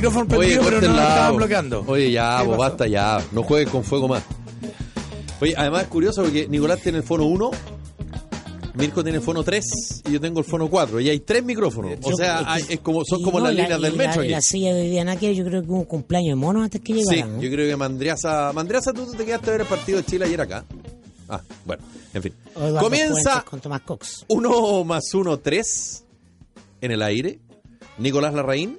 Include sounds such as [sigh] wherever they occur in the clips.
Los micrófonos Oye, pero no nos estaban bloqueando. Oye, ya, ¿Qué vos, basta ya. No juegues con fuego más. Oye, además es curioso porque Nicolás tiene el fono 1, Mirko tiene el fono 3 y yo tengo el fono 4. Y hay tres micrófonos. O Yo- sea, es que- hay- es como, son como no, las la- líneas del la- metro y aquí. La silla de Viviana que yo creo que hubo un cumpleaños de mono antes que Sí, llegara. ¿no? yo creo que Mandriaza. Mandriaza, tú te quedaste a ver el partido de Chile ayer acá. Ah, bueno, en fin. O Eduardo Comienza con Tomás Cox. 1 más 1, 3 en el aire. Nicolás Larraín,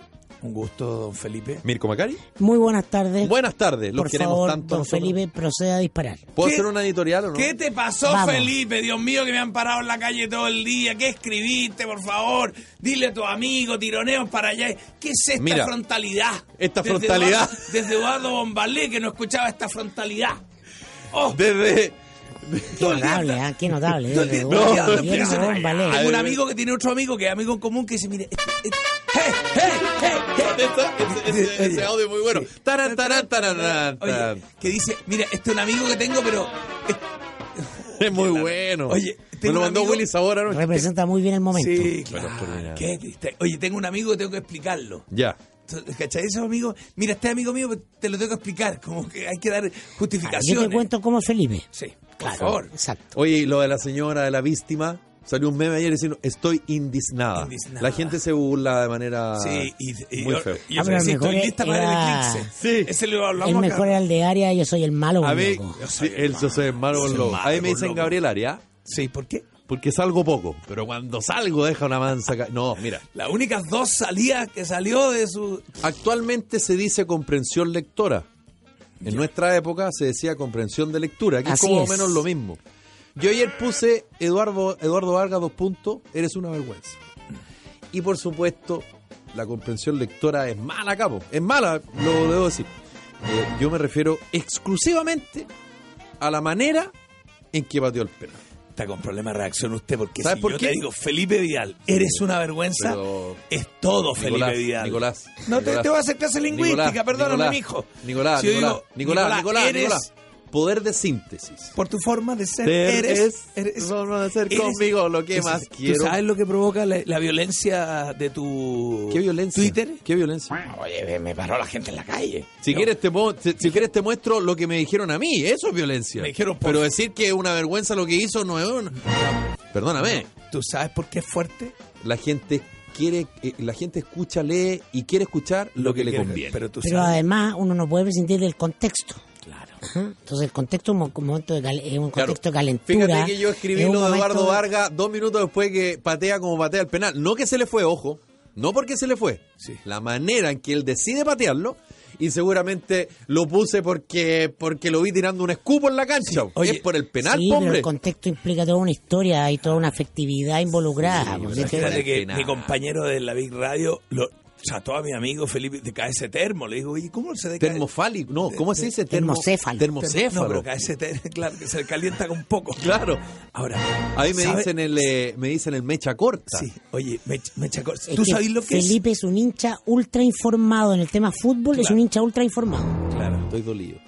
Un gusto, don Felipe. Mirko Macari. Muy buenas tardes. Buenas tardes, los Por queremos favor, tanto. don nosotros. Felipe, proceda a disparar. ¿Puedo ¿Qué- hacer una editorial o no? ¿Qué te pasó, Vamos. Felipe? Dios mío, que me han parado en la calle todo el día. ¿Qué escribiste, por favor? Dile a tu amigo, tironeos para allá. ¿Qué es esta Mira, frontalidad? esta Desde frontalidad. Eduardo- desde Eduardo Bombalé, que no escuchaba esta frontalidad. Oh, Desde. Qué notable, ¿ah? Qué notable. No, eh, no, no, no, no. Tengo un amigo que tiene otro amigo que es amigo en común que dice, mire, este- este- ¡Hey, hey, hey, hey! [laughs] Ese, ese- ese audio muy bueno. Taran, taran, taran, Oye, taran. que dice, mira, este es un amigo que tengo, pero... Es [laughs] muy bueno. Oye, me lo mandó Willy Sabor anoche. Representa muy bien el momento. Sí, claro. extraordinario. Qué triste. Oye, tengo un amigo que tengo que explicarlo. Ya. ¿Cachai? Ese amigo, mira, este amigo mío pero te lo tengo que explicar. Como que hay que dar Ah, justificaciones. Yo te cuento cómo Felipe. Sí, por Claro, favor. Exacto. Oye, y lo de la señora, de la víctima, salió un meme ayer diciendo, estoy indignada. Indignada. La gente se burla de manera Sí, y, y muy yo, feo. y yo Ah, pero sí, el estoy lista para el eclipse. Sí. Ese lo hablamos El mejor era el de área, yo soy el malo. A mí, loco. sí, él se hace malo con Soy malo A mí me dicen loco. Gabriel Aria, Sí, ¿por qué? porque salgo poco. Pero cuando salgo deja una mansa. ca- No, mira. Las únicas dos salidas que salió de su... Actualmente se dice comprensión lectora. En nuestra época se decía comprensión de lectura, que es como es. menos lo mismo. Yo ayer puse Eduardo, Eduardo Vargas, dos puntos, eres una vergüenza. Y por supuesto, la comprensión lectora es mala, capo. Es mala, lo debo decir. Eh, yo me refiero exclusivamente a la manera en que pateó el penal. Está con problema de reacción usted, porque ¿Sabes si por yo qué? te digo, Felipe Vidal, eres una vergüenza, Pero- es todo Felipe Nicolás, Vidal. Nicolás, No te, Nicolás. te voy a hacer clase lingüística, Nicolás, perdóname, Nicolás, mijo. Nicolás, Si yo Nicolás, Nicolás, Nicolás, eres, Nicolás. Poder de síntesis. por tu forma de ser, Ser eres, es, eres- forma de ser eres- conmigo lo que ¿Tú más quiero. ¿Tú sabes lo que provoca la, la violencia de tu ¿Qué violencia? Twitter? ¿Qué violencia? Oye, me paró la gente en la calle. Si No, quieres te si, si quieres te muestro lo que me dijeron a mí, eso es violencia. Me dijeron por- Pero decir que es una vergüenza lo que hizo no es una... Perdóname, ¿Tú sabes por qué es fuerte? la gente quiere eh, la gente escucha, lee y quiere escuchar lo, que, le quiere, conviene. Pero tú Pero sabes. además uno no puede prescindir del contexto. Claro. Ajá. Entonces el contexto es un mo- un momento de, cal- es un Claro. contexto de calentura. Fíjate que yo escribí es lo de momento Eduardo Vargas dos minutos después que patea como patea el penal. No que se le fue, ojo. No porque se le fue. Sí. La manera en que él decide patearlo. Y seguramente lo puse porque porque lo vi tirando un escupo en la cancha. Oye, es por el penal, sí, pero hombre. el contexto implica toda una historia y toda una afectividad involucrada. Sí, pues, que- Fíjate que penal. mi compañero de la Big Radio lo trató a mi amigo Felipe de ese termo. Le digo, oye, ¿cómo se decae? Termofálico. No, ¿cómo se dice? Termo- Termocéfalo. Termocéfalo. No, pero cae ese termo, [laughs] claro, que se calienta un poco. Claro. Ahora, A mí me dicen el eh, me dicen el mecha corta. Sí, oye, me, me chacó- es ¿Tú sabes lo que Felipe es? un hincha ultra informado en el tema fútbol, es un hincha ultra informado. es? Claro. Estoy dolido.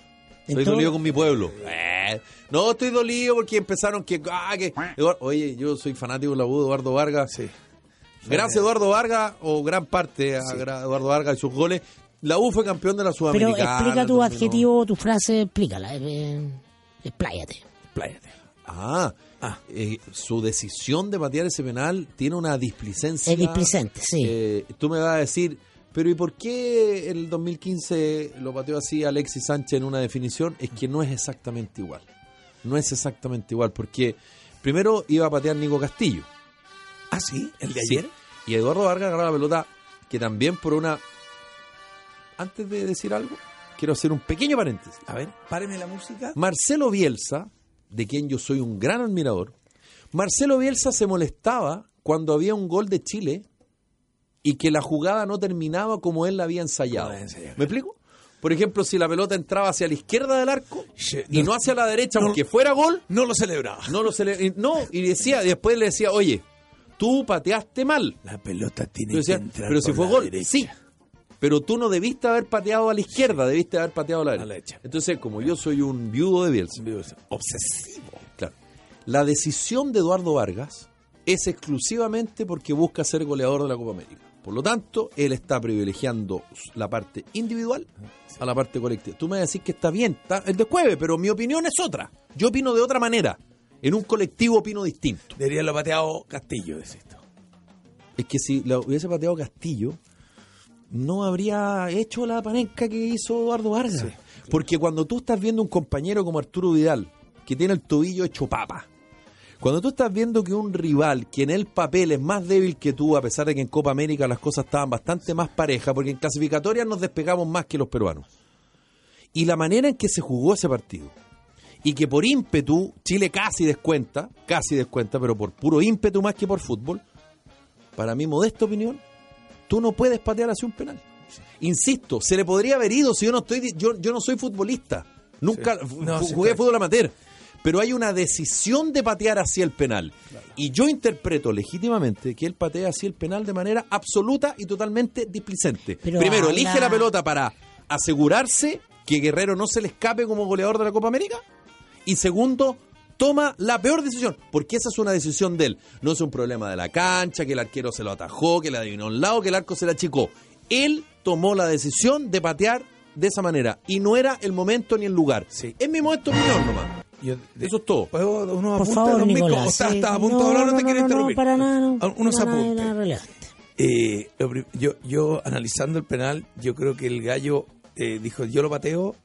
Estoy todo- dolido con mi pueblo. Eh, No, estoy dolido porque empezaron que, ah, que Eduardo- oye, yo soy fanático de la U de Eduardo Vargas. Sí. Gracias a Eduardo Vargas, o gran parte a Eduardo Vargas y sus goles, la U fue campeón de la Pero Sudamericana. explica tu 2001. adjetivo, tu frase, explícala. eh, eh, expláyate. Pláyate. Ah, Ah. eh, su decisión de patear ese penal tiene una displicencia. Es displicente, sí. Eh, tú me vas a decir, pero ¿y por qué el 2015 lo pateó así Alexis Sánchez en una definición? Es que no es exactamente igual. No es exactamente igual, porque primero iba a patear Nico Castillo. ¿Ah, sí? ¿El de Sí. ayer? Y Eduardo Vargas agarró la pelota que también por una... Antes de decir algo, quiero hacer un pequeño paréntesis. A ver, páreme la música. Marcelo Bielsa, de quien yo soy un gran admirador, Marcelo Bielsa se molestaba cuando había un gol de Chile y que la jugada no terminaba como él la había ensayado. ¿Me explico? Por ejemplo, si la pelota entraba hacia la izquierda del arco y no- hacia la derecha, aunque fuera gol, No lo celebraba. no lo cele- y- no y decía, después le decía, oye, tú pateaste mal. La pelota tiene decía, que entrar pero si fue gol, derecha. sí. Pero tú no debiste haber pateado a la izquierda, debiste haber pateado a la A la derecha. Entonces, como yo soy un viudo de Bielsa, Obsesivo. Claro. La decisión de Eduardo Vargas es exclusivamente porque busca ser goleador de la Copa América. Por lo tanto, él está privilegiando la parte individual a la parte colectiva. Tú me vas a decir que está bien, está el descueve, pero mi opinión es otra. Yo opino de otra manera. En un colectivo opino distinto. Debería haberlo pateado Castillo, decís esto. Es que si lo hubiese pateado Castillo, no habría hecho la panenca que hizo Eduardo Vargas. Porque cuando tú estás viendo un compañero como Arturo Vidal, que tiene el tobillo hecho papa, cuando tú estás viendo que un rival que en el papel es más débil que tú, a pesar de que en Copa América las cosas estaban bastante más parejas, porque en clasificatorias nos despegamos más que los peruanos, y la manera en que se jugó ese partido, y que por ímpetu Chile casi descuenta, casi descuenta, pero por puro ímpetu más que por fútbol, para mi modesta opinión, tú no puedes patear hacia un penal. Insisto, se le podría haber ido si yo no estoy, yo, yo no soy futbolista, nunca Sí. No, sí, jugué está- fútbol amateur, pero hay una decisión de patear hacia el penal. Y yo interpreto legítimamente que él patea hacia el penal de manera absoluta y totalmente displicente. Pero Primero, habla- elige la pelota para asegurarse que Guerrero no se le escape como goleador de la Copa América. Y segundo, toma la peor decisión, porque esa es una decisión de él. No es un problema de la cancha, que el arquero se lo atajó, que le adivinó a un lado, que el arco se la achicó. Él tomó la decisión de patear de esa manera y no era el momento ni el lugar. Sí. Es mi opinión nomás. Yo- Eso es todo. ¿Puedo unos Por favor? Nicolás. ¿O estás sí. estás a punto de hablar? No, te quiero interrumpir. para nada, no. Unos Para nada, apuntes. nada relevante. Eh, yo, yo analizando el penal, yo creo que el gallo eh, dijo, yo lo pateo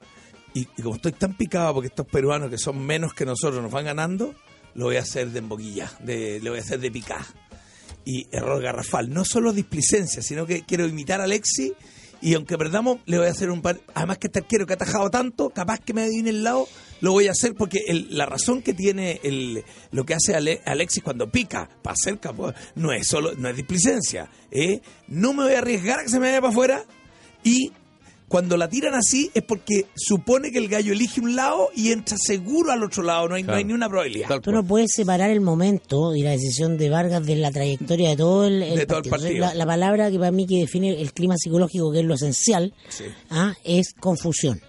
y, como estoy tan picado porque estos peruanos que son menos que nosotros nos van ganando, lo voy a hacer de emboquilla, de, lo voy a hacer de picar. Y error garrafal. No solo displicencia, sino que quiero imitar a Alexi y aunque perdamos, le voy a hacer un par... Además que este arquero que ha atajado tanto, capaz que me adivine el lado, lo voy a hacer porque la razón que tiene el, lo que hace Ale- Alexis cuando pica para cerca no es solo no es displicencia ¿eh? no me voy a arriesgar a que se me vaya para afuera y cuando la tiran así es porque supone que el gallo elige un lado y entra seguro al otro lado no hay, no hay ni una probabilidad Tú no puedes separar el momento y la decisión de Vargas de la trayectoria de todo el, el De todo el partido. La, la palabra que para mí que define el clima psicológico, que es lo esencial, Sí. ah, es confusión.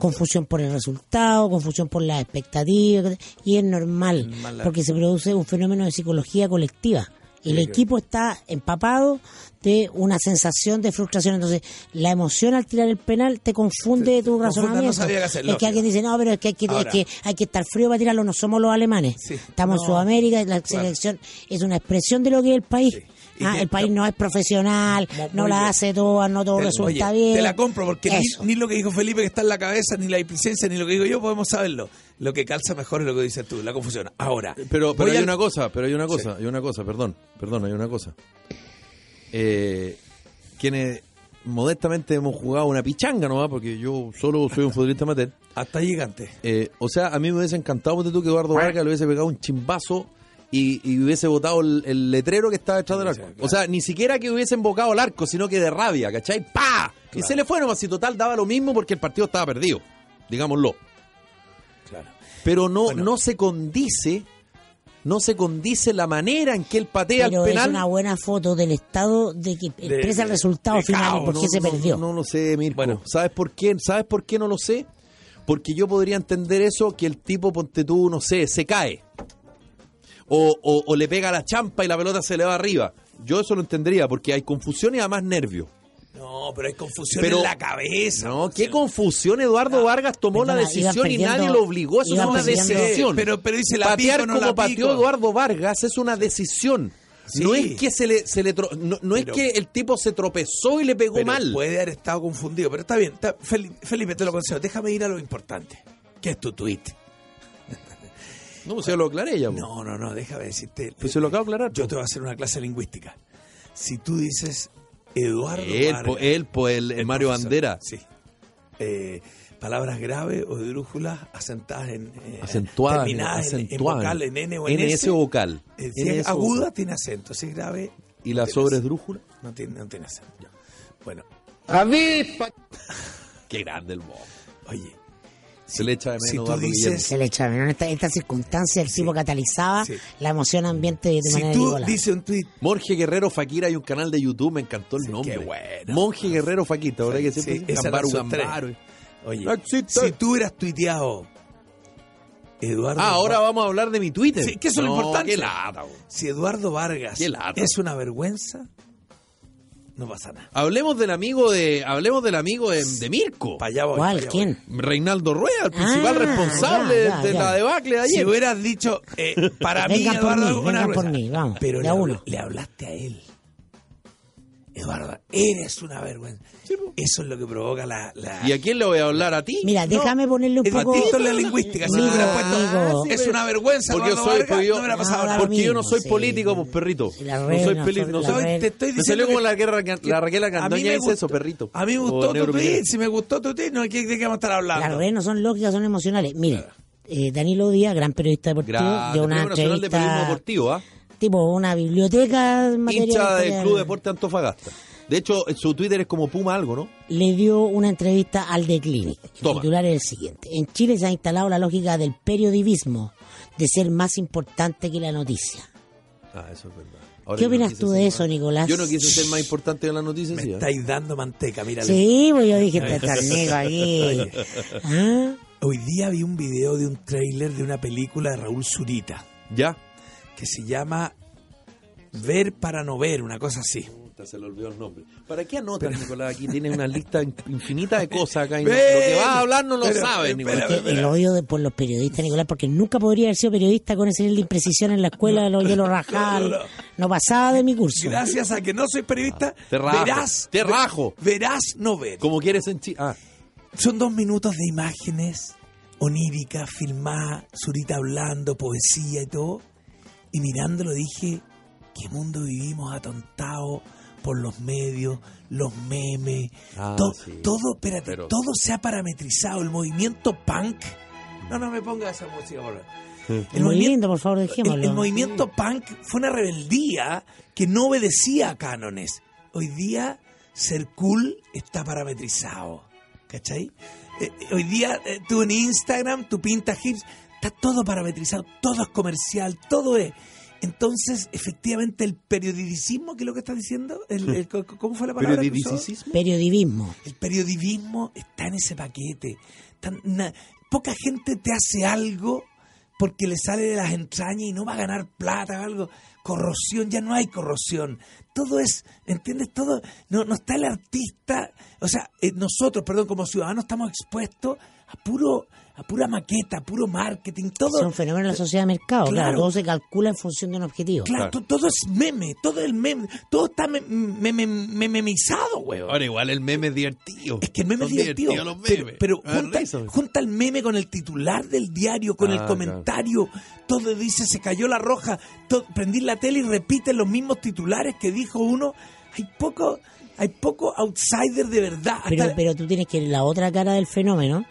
Confusión por el resultado, confusión por las expectativas, y es normal, porque se produce un fenómeno de psicología colectiva. El equipo está empapado de una sensación de frustración. Entonces, la emoción al tirar el penal te confunde te tu confunde, no razonamiento. sabía qué hacer, es que alguien dice, no, pero es que hay que, hay que, hay que estar frío para tirarlo, no somos los alemanes. Sí. Estamos No. en Sudamérica, la selección es una expresión de lo que es el país. Sí. Ah, el país no es profesional, no muy la bien. hace todas, no todo Te- resulta oye, bien. Te la compro porque ni lo que dijo Felipe que está en la cabeza, ni la displicencia, ni lo que digo yo podemos saberlo. Lo que calza mejor es lo que dices tú, la confusión. Ahora, Pero, pero voy hay al- una cosa, pero hay una cosa, Sí. hay una cosa, perdón, perdón, hay una cosa. Eh, quienes modestamente hemos jugado una pichanga nomás, porque yo solo soy un futbolista amateur. [laughs] hasta gigante. Eh, o sea, a mí me hubiese encantado ponte tú, que Eduardo Vargas le hubiese pegado un chimbazo y, y hubiese botado el, el letrero que estaba detrás del arco. O sea, ni siquiera que hubiese embocado el arco, sino que de rabia, ¿cachai? ¡Pa! Y se le fue nomás, y total daba lo mismo porque el partido estaba perdido, digámoslo. Claro. Pero no, Bueno. no se condice, no se condice la manera en que él patea Pero el es penal. una buena foto del estado de que expresa el de- resultado de final y por qué No, se no, perdió. No, lo sé, Mirko. Bueno. ¿Sabes por qué? ¿Sabes por qué no lo sé? Porque yo podría entender eso que el tipo, ponte tú, no sé, se cae. O, o- o le pega la champa y la pelota se le va arriba. Yo eso lo entendería porque hay confusión y además nervio. No, pero hay confusión Pero- en la cabeza. No, qué confusión. Eduardo Vargas tomó la decisión y nadie lo obligó. Eso es una decisión. Pero- pero dice, ¿la Patear pico o no como la pateó pico? Eduardo Vargas es una decisión. No es que se le, se le tro- no, no Pero- es que el tipo se tropezó y le pegó Pero mal. Puede haber estado confundido, pero está bien. está- Feli- Felipe, te lo concedo. Déjame ir a lo importante. ¿Qué es tu tweet? No, pues ya lo aclaré ya. po. No, no, no, déjame decirte. Pues se lo acabo de aclarar. Yo po. te voy a hacer una clase lingüística. Si tú dices Eduardo Él, Vargas, el, el el Mario profesor, Bandera. Sí. eh, palabras graves o esdrújulas asentadas en. eh, Acentuadas, terminadas en- en, acentuadas. vocal, en N o en NS S. vocal. Eh, si NS es aguda, vocal. tiene acento. Si es grave. ¿Y no la sobresdrújula? No tiene, no tiene acento. Bueno, Qué grande el modo. oye. Se le echa de si menos tú Eduardo dices-. Se le echa de menos en esta, esta circunstancia, el tipo catalizaba sí. la emoción ambiente de Si manera tú dices un tweet. Monje Guerrero Fakir hay un canal de YouTube, me encantó el Sí, nombre. qué bueno. Monje Guerrero Fakir, ¿verdad que siempre estrella. Gambaro. Oye, No si tú hubieras tuiteado. Eduardo. Ah, ahora Va- vamos a hablar de mi Twitter. Sí, que eso es lo No, importante. Qué lata. Si Eduardo Vargas Qué lata. es una vergüenza, no pasa nada. Hablemos del amigo de, hablemos del amigo de, de Mirko. Pa' allá voy, ¿Cuál? pa' allá ¿Quién? Reinaldo Rueda, el principal Ah, responsable ya, ya, de ya. la debacle de voy. Si ayer. hubieras dicho, eh, para mí, por Eduardo, mí, una vengan por vergüenza. mí, vamos, Pero le, le hablaste a él. Eduardo, eres una vergüenza. Eso es lo que provoca la. la- ¿Y a quién le voy a hablar? ¿A ti? Mira, déjame ponerle un Es poco... distinto la lingüística. Si Amigo, hubiera puesto, amigo. es una vergüenza. Porque yo soy, Vargas, porque yo, no Ah, nada. lo porque yo no mismo, soy sí. político, pues perrito. La no soy no, político. la No soy. Te estoy me diciendo salió como la, guerra, la Raquel A mí Candoña me dice eso, perrito. A mí me gustó tu tweet. Si me gustó tu tweet, no, ¿de qué, de qué vamos a estar hablando? Las redes no son lógicas, son emocionales. Mire, eh, Danilo Díaz, gran periodista deportivo, Grande, dio una Nacional de Periodismo entrevista, Deportivo, ¿ah? Tipo una biblioteca Hincha del. Club Deporte Antofagasta. De hecho, su Twitter es como Puma algo, ¿no? le dio una entrevista al The Clinic. El Toma. titular es el siguiente. En Chile se ha instalado la lógica del periodismo, de ser más importante que la noticia. Ah, eso es verdad. Ahora ¿Qué no opinas tú de más- eso, Nicolás? Yo no quise ser más importante que la noticia, Me sí. ¿ah? estáis dando manteca, mira. Sí, pues yo dije, está está el negro aquí. [laughs] ¿Ah? Hoy día vi un video de un tráiler de una película de Raúl Zurita ¿Ya? Que se llama Ver para no ver, una cosa así. Puta, Se le olvidó el nombre. ¿Para qué anotas, Nicolás? Aquí tienes una lista in- infinita de cosas acá. y no- lo que vas a hablar no lo Pero, sabes, Nicolás. el odio de, por los periodistas, Nicolás, porque nunca podría haber sido periodista con ese nivel de imprecisión en la escuela, lo, yo lo rajaba, no, no. no pasaba de mi curso. Gracias a que no soy periodista, Te rajo, verás, te rajo. verás no ver. Como quieres en Chile. Ah, Son dos minutos de imágenes oníricas, filmadas, Zurita hablando, poesía y todo. Y mirándolo dije, ¿qué mundo vivimos atontado por los medios, los memes? Ah, to- sí. Todo, espérate, Pero- todo se ha parametrizado. El movimiento punk. No, no me ponga esa música ahora. Es muy lindo, por favor, el, el movimiento punk fue una rebeldía que no obedecía a cánones. Hoy día ser cool está parametrizado. ¿Cachai? Eh, eh, hoy día eh, tú en Instagram, tu pinta hips, está todo parametrizado, todo es comercial, todo es. Entonces, efectivamente, el periodicismo, que es lo que estás diciendo, el, el- ¿cómo fue la palabra? que usó? periodicismo. Periodismo. El periodismo está en ese paquete. Tan- na- poca gente te hace algo porque le sale de las entrañas y no va a ganar plata o algo. Corrosión, ya no hay corrosión. Todo es, ¿entiendes? Todo, no, no está el artista, o sea, eh, nosotros, perdón, como ciudadanos estamos expuestos a puro, a pura maqueta, a puro marketing, todo. Es un fenómeno de la sociedad de mercado. Claro. Claro. todo se calcula en función de un objetivo. Claro, to- todo es meme, todo el meme, todo está me- me- me- mememizado, weón. Ahora igual el meme es divertido. Es que el meme es divertido. los pero memes. pero Me da junta, risa. junta el meme con el titular del diario, con Ah, el claro. comentario. Todo dice, se cayó la roja. todo- prendí la tele y repiten los mismos titulares que dijo uno. Hay poco, hay poco outsider de verdad. Hasta- Pero, pero tú tienes que ver la otra cara del fenómeno,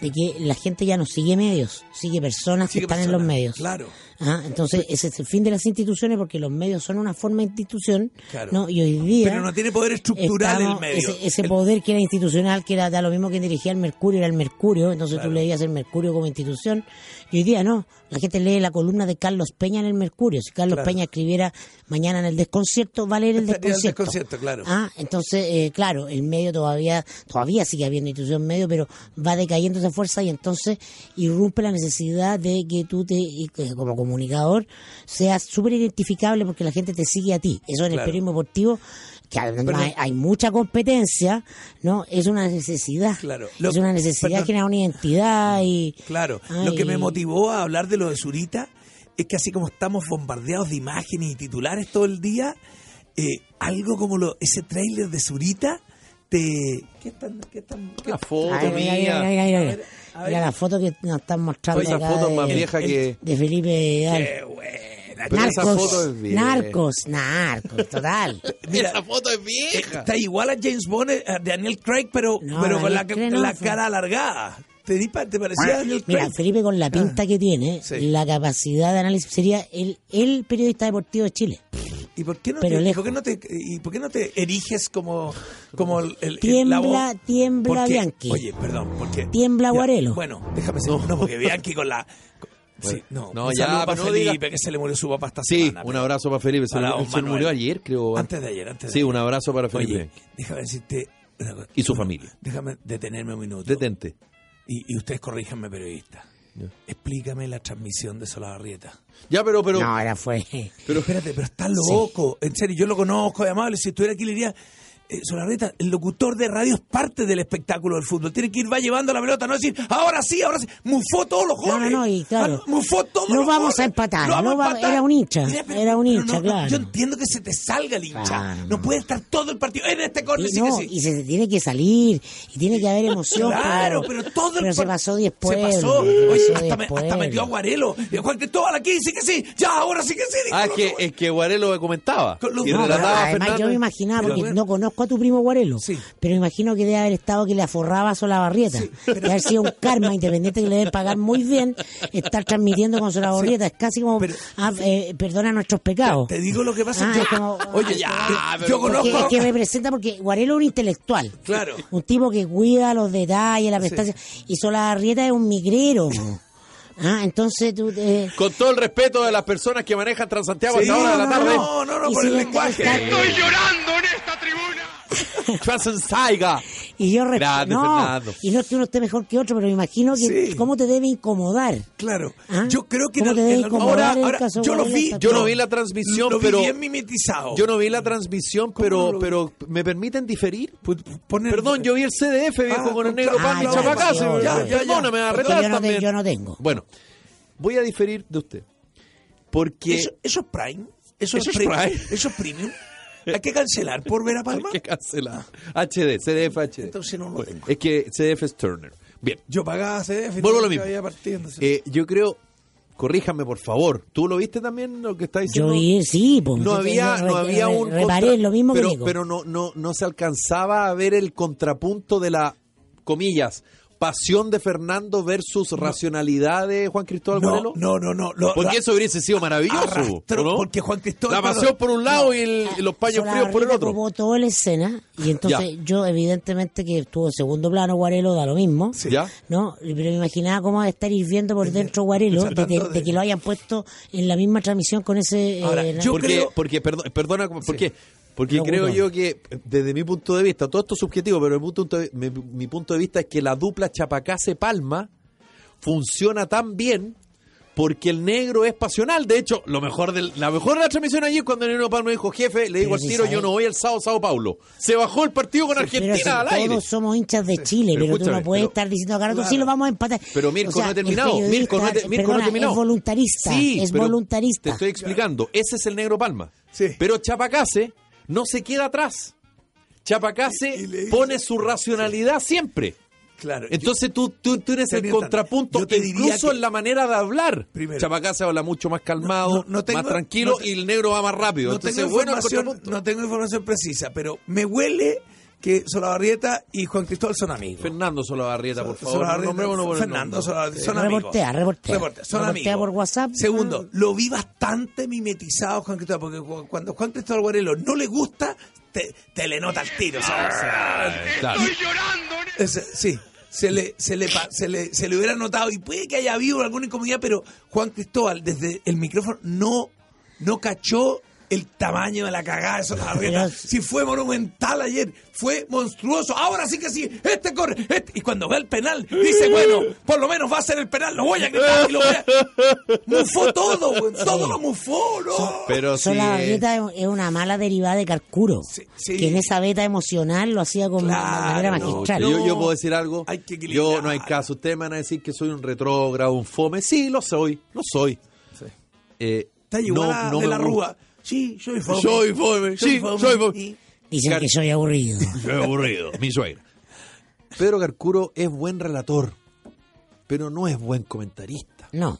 de que la gente ya no sigue medios, sigue personas Sigue que están en los medios. Claro. Ah, Entonces, ese es el fin de las instituciones porque los medios son una forma de institución, Claro. ¿no? Y hoy día... Pero no tiene poder estructural estamos- el medio. Ese, ese El- poder que era institucional, que era da lo mismo que dirigía el Mercurio, era el Mercurio, entonces Claro. tú leías el Mercurio como institución, y hoy día no, la gente lee la columna de Carlos Peña en el Mercurio, si Carlos Claro. Peña escribiera mañana en el desconcierto, va a leer el [laughs] el desconcierto. claro. Ah, entonces, eh, claro, el medio todavía, todavía sigue habiendo institución medio, pero va decayendo esa fuerza y entonces irrumpe la necesidad de que tú te, como comunicador, seas súper identificable porque la gente te sigue a ti. Eso en el Claro. periodismo deportivo, que además hay, hay mucha competencia, ¿no? Es una necesidad. Claro. Lo- es una necesidad perdón. que una identidad y... Claro, lo que me motivó a hablar de lo de Zurita es que así como estamos bombardeados de imágenes y titulares todo el día, eh, algo como lo, ese tráiler de Zurita te... ¿Qué tan, qué tan, qué- Una foto Ay, mira, mía. mira, ver, la foto que nos están mostrando esa acá foto de, más vieja que... de Felipe Vidal. Qué bueno. Pero esa narcos, foto es vieja. narcos, narcos, total. [laughs] Mira, Esa foto es eh, vieja. está igual a James Bond, eh, a Daniel Craig, pero, No, pero con la, no cara alargada. ¿Te, te parecía a Daniel Craig? Mira, Felipe, con la pinta que tiene, Sí. la capacidad de análisis sería el, el periodista deportivo de Chile. ¿Y por qué no, pero te, y lejos. por qué no te y por qué no te eriges como como el, el- Tiembla- la voz? tiembla Porque- Bianchi. Oye, perdón, porque Tiembla Ya, Guarelo. Bueno, déjame decir, no, porque Bianchi con la con- sí, no, no, un ya, para pero no Felipe diga- que se le murió su papá esta Sí, semana. un pero- abrazo para Felipe. Se, Para le- se murió ayer, creo. Antes de ayer, antes de Sí, ayer. un abrazo para Felipe. Oye, déjame decirte una cosa. Y su familia. Déjame detenerme un minuto. Detente. Y, y ustedes corríjanme, periodista. Explícame la transmisión de Solabarrieta. Ya, pero, pero. no, era fue. Pero espérate, pero está loco. En serio, yo lo conozco, de amable. Si estuviera aquí le diría, eh, Solarreta, el locutor de radio es parte del espectáculo del fútbol. Tiene que ir, va llevando la pelota, no decir, ahora sí, ahora sí. Mufó todos los No, jóvenes. no, no, y claro. Ah, Mufó todos No los vamos jóvenes. a empatar, Lo vamos no a va- empatar. era un hincha, pero- era un pero hincha, no, no, claro. Yo entiendo que se te salga el hincha. Claro, no no. puede estar todo el partido. En este corner Y, sí no, que sí. y se tiene que salir, y tiene que haber emoción. Claro, pero todo el Pero se pasó 10 Se pueblos. pasó. se Oye, pasó hasta, 10 me- hasta metió a Guarelo. Y Juan Cristóbal aquí, sí que sí. Ya, ahora sí que sí. dijo Ah, es que, es que Guarelo me comentaba. Y No, relataba además yo me imaginaba, porque no conozco a tu primo Guarelo, Sí. pero me imagino que debe haber estado que le aforraba a Solabarrieta. Debe haber sido un karma independiente que le deben pagar muy bien estar transmitiendo con Solabarrieta. Es casi como, Pero- ah, eh, perdona nuestros pecados. Te digo lo que pasa. Ah, yo, es como- oye, ya, yo- pero- yo Porque conozco. es que representa, porque Guarelo es un intelectual. Claro. Un tipo que cuida los detalles, la prestancia. Y Solabarrieta es un migrero. Ah, entonces tú... eh, Con todo el respeto de las personas que manejan Transantiago Sí, hasta ahora de la no, tarde. no, no, no, y por si el está- lenguaje. está- [laughs] Transantiago. Y yo resp- Grande, no, y no es que uno esté mejor que otro, pero me imagino que Sí. cómo te debe incomodar. Claro. Ah, Yo creo que ¿cómo en- te debe en algún- incomodar ahora, el ahora, caso yo lo vi, Yo no vi la transmisión, lo vi pero bien mimetizado. yo no vi la transmisión, ¿Cómo pero no lo vi? pero me permiten diferir. Pu- poner- Perdón, yo vi el CDF, viejo, Ah, con el negro claro. pan y Ah, ya, ya, ya, ya. Perdóname, me va a Porque retar yo no, te- yo no tengo. Bueno, voy a diferir de usted. Porque ¿Eso, eso es Prime? ¿Eso, Eso es es Prime? Prime. ¿Eso es Premium? [laughs] ¿Hay que cancelar por ver a hay Palma? que cancelar. HD, CDF HD. Entonces no lo tengo. Es que CDF es Turner. Bien. Yo pagaba CDF y Vuelvo lo mismo. Eh, yo creo, corríjame por favor. ¿Tú lo viste también lo que está diciendo? Yo vi, sí, pues. no había, no había re- un Reparé contra- lo mismo pero, que digo. pero no, no, no se alcanzaba a ver el contrapunto de la comillas pasión de Fernando versus racionalidad de Juan Cristóbal no, Morelo. no, no, no. lo- Porque eso hubiese sido maravilloso. arrastró, ¿o no? porque Juan Cristóbal La pasión por un lado y, el- y los paños fríos por el otro. ocupó toda la escena y entonces yo evidentemente que estuvo en segundo plano Guarelo da lo mismo Sí. ¿Ya? no pero me imaginaba cómo estar hirviendo por dentro Guarelo de, de- de que lo hayan puesto en la misma transmisión con ese Ahora, eh, yo porque, creo- porque perdona, ¿por Sí. Porque creo yo que, desde mi punto de vista, todo esto es subjetivo, pero mi punto de, mi, mi punto de vista es que la dupla Chapacase-Palma funciona tan bien porque el negro es pasional. De hecho, lo mejor del, la mejor de la transmisión ayer cuando el negro Palma dijo, jefe, le digo al tiro, yo no voy al sábado Sao Paulo. Se bajó el partido con si Argentina al aire. todos somos hinchas de Chile Pero pero, tú no puedes pero- estar diciendo acá Claro. sí lo vamos a empatar Pero Mirko O sea, no ha terminado. Mirko no ha, terminado. es voluntarista Sí, es voluntarista Te estoy explicando. Ese es el negro Palma. Sí. Pero Chapacase no se queda atrás. Chapacase Y- y le dice- pone su racionalidad siempre. Claro. Entonces tú, tú tienes el contrapunto yo incluso que- en la manera de hablar. Primero. Chapacase habla mucho más calmado, No, no, no tengo- más tranquilo y el negro va más rápido. no Entonces, tengo, bueno, información, no tengo información precisa, pero me huele que Solabarrieta y Juan Cristóbal son amigos. Fernando Solabarrieta, por favor. Solabarrieta- por el Fernando nombre. Solabarrieta, son amigos. Reportea, reportea. Reportea, son Reportea amigos. por WhatsApp. Segundo, lo vi bastante mimetizado Juan Cristóbal, porque cu- cuando Juan Cristóbal Guarelo no le gusta, te, te le nota el tiro. ¿sabes? O sea, Claro. ese- sí. Se le, se, le, pa- se, le, se le hubiera notado y puede que haya habido alguna incomodidad, pero Juan Cristóbal desde el micrófono no, no cachó el tamaño de la cagada de Solabarrieta. [laughs] Pero- Si fue monumental ayer, fue monstruoso. Ahora sí que sí, este corre. este- Y cuando ve el penal, dice, bueno, por lo menos va a ser el penal, lo voy a gritar y lo voy a... [laughs] Mufó todo, güey, todo lo mufó, ¿no? Pero sí. Solabarrieta es- es una mala derivada de Carcuro, Sí, sí. que en esa beta emocional lo hacía con Claro, de manera no, magistral. no. Yo, yo puedo decir algo. Hay que equilibrar. yo no hay caso. Ustedes me van a decir que soy un retrógrado, un fome. Sí, lo soy. Lo soy. Eh, Está igual no- de la gusta. Rúa. Sí, soy fome. Soy fome. Sí, fome. soy fome. Y- Dicen Car- que soy aburrido. [laughs] Soy aburrido. Mi suegra. Pedro Carcuro es buen relator, pero no es buen comentarista. No.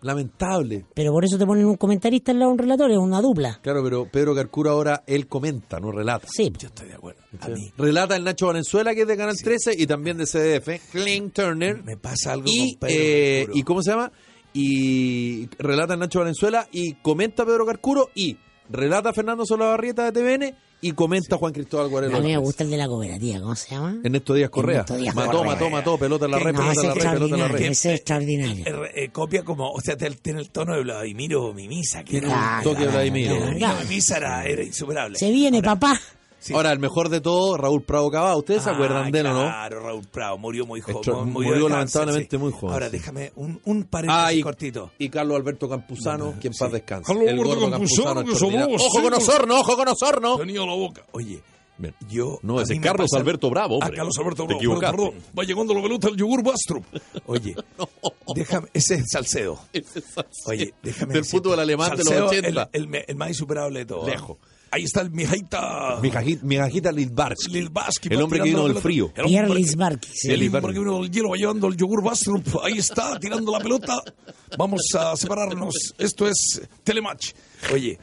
Lamentable. Pero por eso te ponen un comentarista al lado de un relator, es una dupla. Claro, pero Pedro Carcuro ahora él comenta, no relata. Sí, Yo estoy de acuerdo. A mí Relata el Nacho Valenzuela, que es de Canal 13, y también de CDF, Clint Turner. me pasa algo Y, con Pedro eh. ¿y cómo se llama? Y relata el Nacho Valenzuela, y comenta Pedro Carcuro, y relata Fernando Solabarrieta de TVN, y comenta Juan Cristóbal Guarelo. a mí me gusta el de la cooperativa, ¿cómo se llama? Ernesto Díaz Correa. Ernesto Díaz mató, Correa. mató, mató, pelota en la red, No, pelota en la red, pelota en la extraordinario, red. ese es extraordinario. Eh, eh, copia como, o sea, tiene el tono de Vladimiro Mimisa. Que Tiene era- un toque de Vladimiro. Vladimiro Mimisa era, era insuperable. Se viene, papá. Sí. Ahora, el mejor de todo, Raúl Prado Cabá. ¿Ustedes se Ah, acuerdan de él o no? Claro, Raúl Prado, murió muy joven. Extra- murió, murió de lamentablemente cáncer, muy joven, Ahora, sí. déjame un, un paréntesis Ah, y, cortito. y Carlos Alberto Campuzano, No, no, quien sí. paz descanse. Carlos el Alberto gordo Campuzano, que ¡Ojo con. Osorno, ojo con Osorno! Tenía la boca. Oye, Bien. yo. No, a ese Carlos pasa- Alberto Bravo, Ah, hombre. Carlos Alberto Te Bravo, equivocaste. perdón, perdón. Va llegando la pelota el yogur Bastrup. Oye, [laughs] déjame. Ese es Salcedo. Ese es así. Oye, déjame. Del decirte, fútbol alemán de los Salcedo, 80. El, el, el más insuperable de todos. Lejos. Ahí está el migajita Lilbarsky. Lilbarsky, El hombre que vino del frío. El hombre sí. El hombre que vino del hielo va llevando el yogur Bastrup. Ahí está, tirando la pelota. Vamos a separarnos. Esto es Telematch. Oye,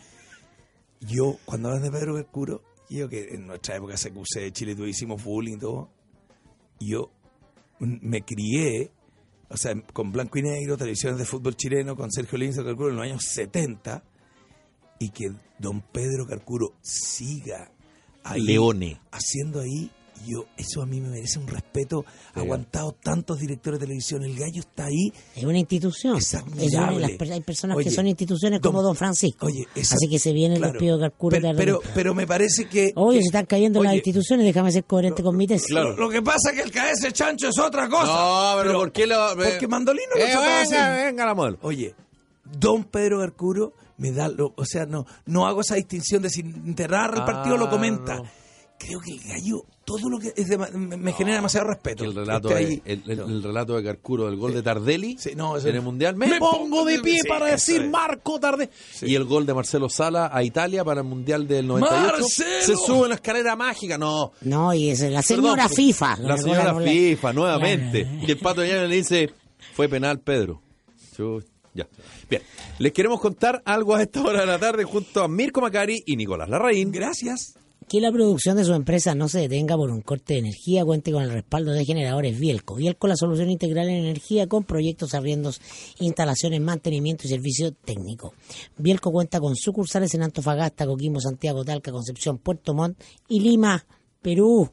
yo, cuando hablas de Pedro Mercuro, yo que en nuestra época CQC de Chile tú hicimos bullying y todo, yo me crié, o sea, con blanco y negro, televisiones de fútbol chileno, con Sergio Linzo Carcuro en los años 70, y que don Pedro Carcuro siga ahí, Leone. haciendo ahí, yo, eso a mí me merece un respeto. Aguantado tantos directores de televisión, el gallo está ahí. Es una institución. Es una las hay personas Oye, que son instituciones como don- Francisco. Oye, esa- Así que se viene el claro. de Carcuro pero, pero, pero me parece que... Oye, que- se están cayendo las oye, instituciones, déjame ser coherente con mi tesis. Lo, lo que pasa es que el KS Chancho es otra cosa. No, pero, ¿por qué lo.? Porque Mandolino lo Eh, así. venga, venga la modelo. Oye, don Pedro Garcuro me da, lo, o sea, no, no hago esa distinción de si enterrar el partido lo Ah, comenta. no. Creo que el gallo, todo lo que es de, me, me genera demasiado respeto. El relato, de, ahí. el, el- el relato de Carcuro del gol de Tardelli Sí, no, eso- en el Mundial. Me, Me pongo de pie sí, para decir es. Marco Tardelli. Y el gol de Marcelo Sala a Italia para el Mundial del 98. ¡Marcelo! Se sube en la escalera mágica. No. No, y es la señora Perdón, FIFA. La señora FIFA, nuevamente. Claro. Y el Pato Llano le dice, fue penal, Pedro. Ya. Bien. Les queremos contar algo a esta hora de la tarde junto a Mirko Macari y Nicolás Larraín. Gracias. Que la producción de su empresa no se detenga por un corte de energía, cuente con el respaldo de generadores Bielco. Bielco, la solución integral en energía con proyectos, arriendos, instalaciones, mantenimiento y servicio técnico. Bielco cuenta con sucursales en Antofagasta, Coquimbo, Santiago, Talca, Concepción, Puerto Montt y Lima. Perú,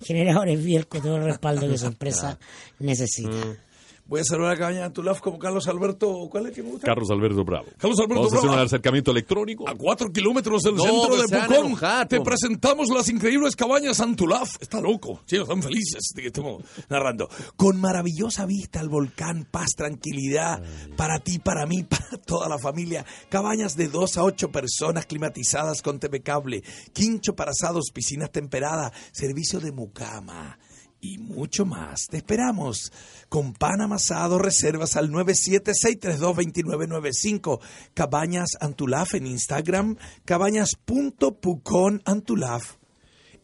generadores Bielco, todo el respaldo que su empresa [laughs] necesita. Voy a saludar a Cabaña de Antulaf como Carlos Alberto. ¿Cuál es el que me gusta? Carlos Alberto Bravo. Carlos Alberto Vamos a hacer Bravo. un acercamiento electrónico. A cuatro kilómetros del No, centro de Pucón. te presentamos las increíbles cabañas Antulaf. Está loco. Sí, están felices de que estemos narrando. Con maravillosa vista al volcán, paz, tranquilidad, para ti, para mí, [laughs] para toda la familia. Cabañas de dos a ocho personas climatizadas con TV cable, quincho para asados, piscinas temperadas, servicio de mucama y mucho más. Te esperamos con pan amasado, reservas al 976322995. Cabañas Antulaf en Instagram, cabañas.puconantulaf.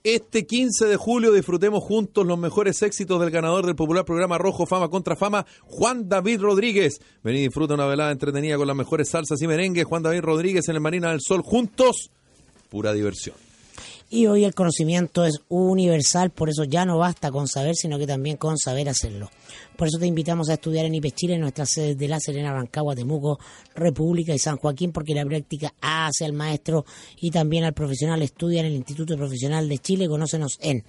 Este 15 de julio disfrutemos juntos los mejores éxitos del ganador del popular programa Rojo Fama contra Fama, Juan David Rodríguez. Vení y disfruta una velada entretenida con las mejores salsas y merengues. Juan David Rodríguez en el Marina del Sol. Juntos, pura diversión. Y hoy el conocimiento es universal, por eso ya no basta con saber, sino que también con saber hacerlo. Por eso te invitamos a estudiar en IPES Chile, en nuestras sedes de La Serena, Rancagua, Temuco, República y San Joaquín, porque la práctica hace al maestro y también al profesional. Estudia en el Instituto Profesional de Chile. Conócenos en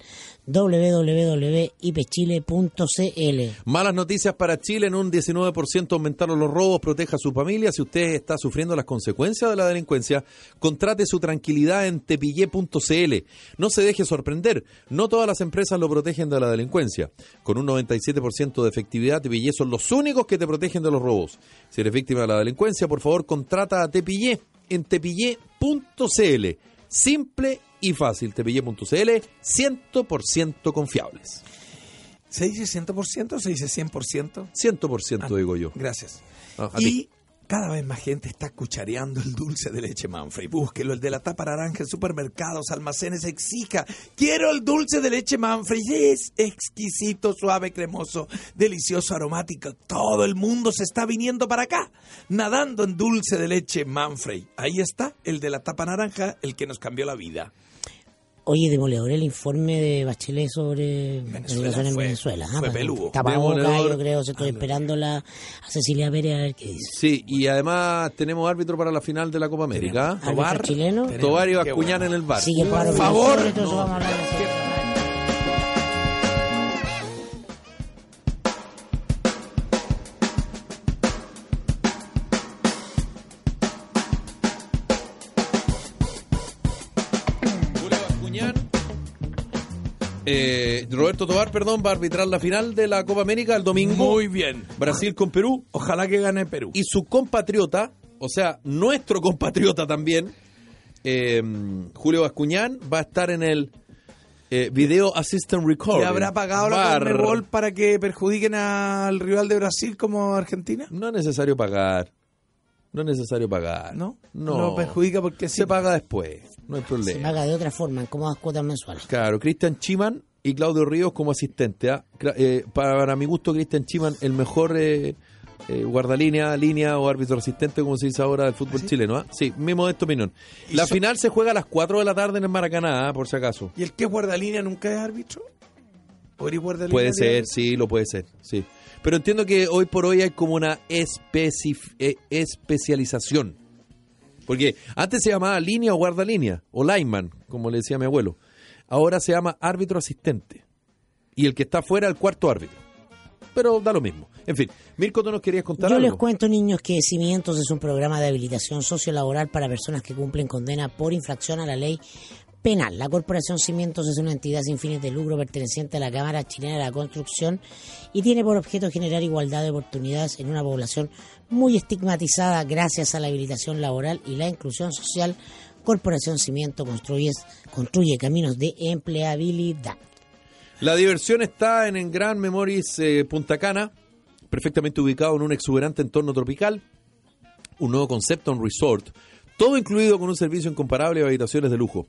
www.ipechile.cl. Malas noticias para Chile, en un 19% aumentaron los robos, proteja a su familia. Si usted está sufriendo las consecuencias de la delincuencia, contrate su tranquilidad en tepillé.cl. No se deje sorprender, no todas las empresas lo protegen de la delincuencia. Con un 97% de Tepillé son los únicos que te protegen de los robos. Si eres víctima de la delincuencia, por favor, contrata a Tepillé en tepillé.cl. Simple y fácil, tepillé.cl, 100% confiables. ¿Se dice 100% o se dice 100%? 100% digo yo. Gracias. Ah, y. Cada vez más gente está cuchareando el dulce de leche Manfrey. Búsquelo, el de la tapa naranja en supermercados, almacenes, exija. Quiero el dulce de leche Manfrey. Es exquisito, suave, cremoso, delicioso, aromático. Todo el mundo se está viniendo para acá, nadando en dulce de leche Manfrey. Ahí está, el de la tapa naranja, el que nos cambió la vida. Oye, demoledor el informe de Bachelet sobre la situación en fue- Venezuela. fue peludo. Demoledor. yo creo, se estoy esperando la, a Cecilia Pérez a ver qué dice. Sí, y además tenemos árbitro para la final de la Copa América. Tobar. chileno. Tobar y Bascuñán bueno. en el bar. Sigue el paro Por favor. Venezuela, todo eso vamos a hablar de Eh, Roberto Tobar, perdón, va a arbitrar la final de la Copa América el domingo. Muy bien. Brasil con Perú. Ojalá que gane Perú. Y su compatriota, o sea, nuestro compatriota también, eh, Julio Bascuñán, va a estar en el eh, Video Assistant Recording. ¿Le habrá pagado la Bar. Conmebol para que perjudiquen al rival de Brasil como Argentina? No es necesario pagar. No es necesario pagar. ¿No? No. Lo perjudica porque sí. Se paga después. No hay Se problema. paga de otra forma, en cómodas cuotas mensuales. Claro, Cristian Chiman y Claudio Ríos como asistente. ¿ah? Eh, para mi gusto, Cristian Chiman, el mejor eh, eh, guardalínea, línea o árbitro asistente, como se dice ahora del fútbol chileno. ¿ah? Sí, mi modesto opinión. La so- final se juega a las 4 de la tarde en el Maracaná, ¿ah? por si acaso. ¿Y el que es guardalínea nunca es árbitro? ¿O eres guardalínea? Puede de ser, sí, lo puede ser, sí. Pero entiendo que hoy por hoy hay como una especif- eh, especialización. Porque antes se llamaba línea o guardalínea, o lineman, como le decía mi abuelo. Ahora se llama árbitro asistente. Y el que está fuera, el cuarto árbitro. Pero da lo mismo. En fin, Mirko, ¿tú nos querías contar Yo algo? les cuento, niños, que Cimientos es un programa de habilitación sociolaboral para personas que cumplen condena por infracción a la ley penal. La Corporación Cimientos es una entidad sin fines de lucro perteneciente a la Cámara Chilena de la Construcción y tiene por objeto generar igualdad de oportunidades en una población muy estigmatizada gracias a la habilitación laboral y la inclusión social. Corporación Cimiento construye, caminos de empleabilidad. La diversión está en, en Gran Memories eh, Punta Cana, perfectamente ubicado en un exuberante entorno tropical, un nuevo concepto, un resort, todo incluido con un servicio incomparable de habitaciones de lujo.